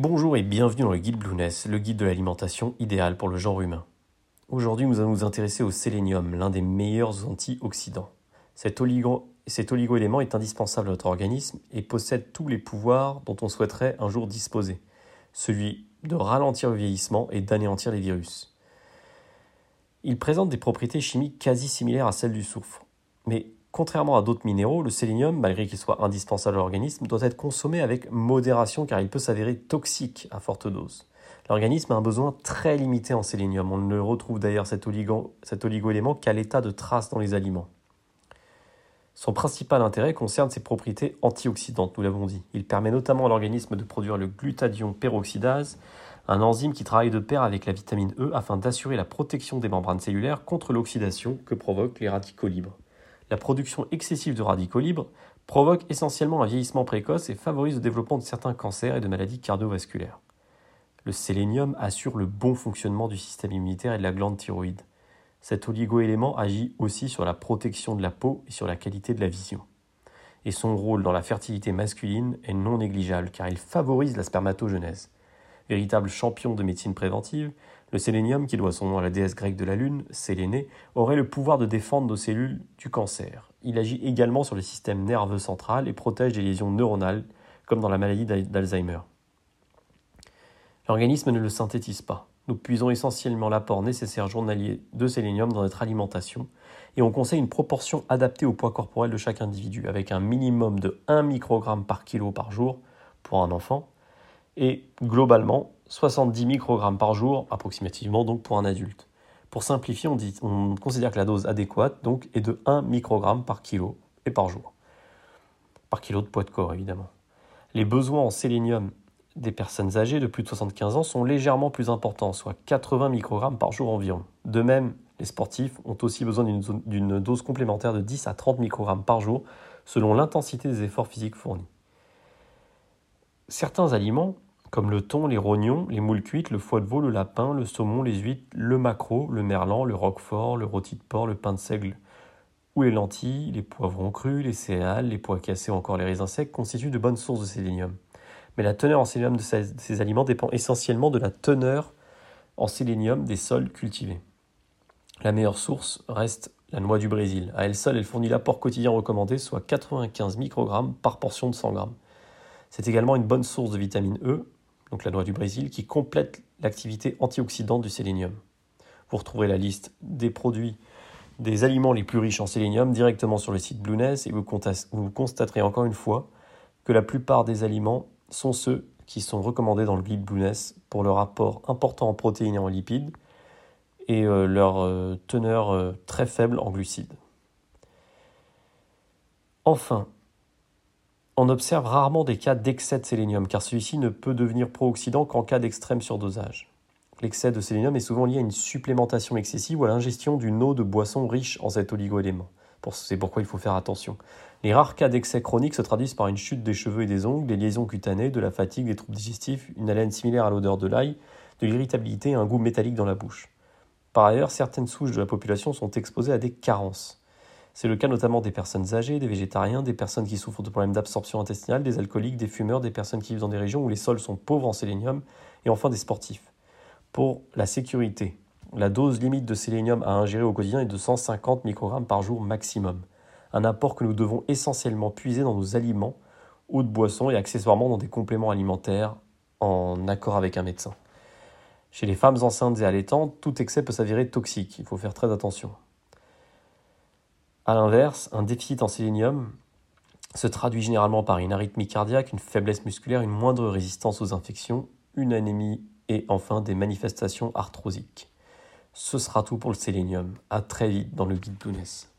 Bonjour et bienvenue dans le guide Blueness, le guide de l'alimentation idéal pour le genre humain. Aujourd'hui, nous allons nous intéresser au sélénium, l'un des meilleurs antioxydants. Cet, oligo, cet oligo-élément est indispensable à notre organisme et possède tous les pouvoirs dont on souhaiterait un jour disposer, celui de ralentir le vieillissement et d'anéantir les virus. Il présente des propriétés chimiques quasi similaires à celles du soufre, mais Contrairement à d'autres minéraux, le sélénium, malgré qu'il soit indispensable à l'organisme, doit être consommé avec modération car il peut s'avérer toxique à forte dose. L'organisme a un besoin très limité en sélénium. On ne retrouve d'ailleurs cet, oligo, oligo-élément qu'à l'état de trace dans les aliments. Son principal intérêt concerne ses propriétés antioxydantes, nous l'avons dit. Il permet notamment à l'organisme de produire le glutadion peroxydase, un enzyme qui travaille de pair avec la vitamine E afin d'assurer la protection des membranes cellulaires contre l'oxydation que provoquent les radicaux libres la production excessive de radicaux libres provoque essentiellement un vieillissement précoce et favorise le développement de certains cancers et de maladies cardiovasculaires. Le sélénium assure le bon fonctionnement du système immunitaire et de la glande thyroïde. Cet oligoélément agit aussi sur la protection de la peau et sur la qualité de la vision. Et son rôle dans la fertilité masculine est non négligeable car il favorise la spermatogenèse. Véritable champion de médecine préventive, le sélénium, qui doit son nom à la déesse grecque de la Lune, Sélénée, aurait le pouvoir de défendre nos cellules du cancer. Il agit également sur le système nerveux central et protège des lésions neuronales, comme dans la maladie d'Alzheimer. L'organisme ne le synthétise pas. Nous puisons essentiellement l'apport nécessaire journalier de sélénium dans notre alimentation et on conseille une proportion adaptée au poids corporel de chaque individu, avec un minimum de 1 microgramme par kilo par jour pour un enfant et globalement 70 microgrammes par jour, approximativement donc pour un adulte. Pour simplifier, on, considère que la dose adéquate donc, est de 1 microgramme par kilo et par jour. Par kilo de poids de corps, évidemment. Les besoins en sélénium des personnes âgées de plus de 75 ans sont légèrement plus importants, soit 80 microgrammes par jour environ. De même, les sportifs ont aussi besoin d'une dose complémentaire de 10 à 30 microgrammes par jour, selon l'intensité des efforts physiques fournis. Certains aliments comme le thon, les rognons, les moules cuites, le foie de veau, le lapin, le saumon, les huîtres, le maquereau, le merlan, le roquefort, le rôti de porc, le pain de seigle ou les lentilles, les poivrons crus, les céréales, les pois cassés ou encore les raisins secs constituent de bonnes sources de sélénium. Mais la teneur en sélénium de ces, aliments dépend essentiellement de la teneur en sélénium des sols cultivés. La meilleure source reste la noix du Brésil. À elle seule, elle fournit l'apport quotidien recommandé, soit 95 microgrammes par portion de 100 grammes. C'est également une bonne source de vitamine E, donc la noix du Brésil, qui complète l'activité antioxydante du sélénium. Vous retrouverez la liste des produits, des aliments les plus riches en sélénium directement sur le site Blueness et vous, constaterez encore une fois que la plupart des aliments sont ceux qui sont recommandés dans le guide Blueness pour leur apport important en protéines et en lipides et euh, leur euh, teneur euh, très faible en glucides. Enfin, on observe rarement des cas d'excès de sélénium, car celui-ci ne peut devenir pro-oxydant qu'en cas d'extrême surdosage. L'excès de sélénium est souvent lié à une supplémentation excessive ou à l'ingestion d'une eau de boisson riche en cet oligo-élément. C'est pourquoi il faut faire attention. Les rares cas d'excès chronique se traduisent par une chute des cheveux et des ongles, des liaisons cutanées, de la fatigue, des troubles digestifs, une haleine similaire à l'odeur de l'ail, de l'irritabilité et un goût métallique dans la bouche. Par ailleurs, certaines souches de la population sont exposées à des carences. C'est le cas notamment des personnes âgées, des végétariens, des personnes qui souffrent de problèmes d'absorption intestinale, des alcooliques, des fumeurs, des personnes qui vivent dans des régions où les sols sont pauvres en sélénium, et enfin des sportifs. Pour la sécurité, la dose limite de sélénium à ingérer au quotidien est de 150 microgrammes par jour maximum, un apport que nous devons essentiellement puiser dans nos aliments ou de boissons et accessoirement dans des compléments alimentaires en accord avec un médecin. Chez les femmes enceintes et allaitantes, tout excès peut s'avérer toxique, il faut faire très attention. A l'inverse, un déficit en sélénium se traduit généralement par une arythmie cardiaque, une faiblesse musculaire, une moindre résistance aux infections, une anémie et enfin des manifestations arthrosiques. Ce sera tout pour le sélénium. À très vite dans le guide Blueness.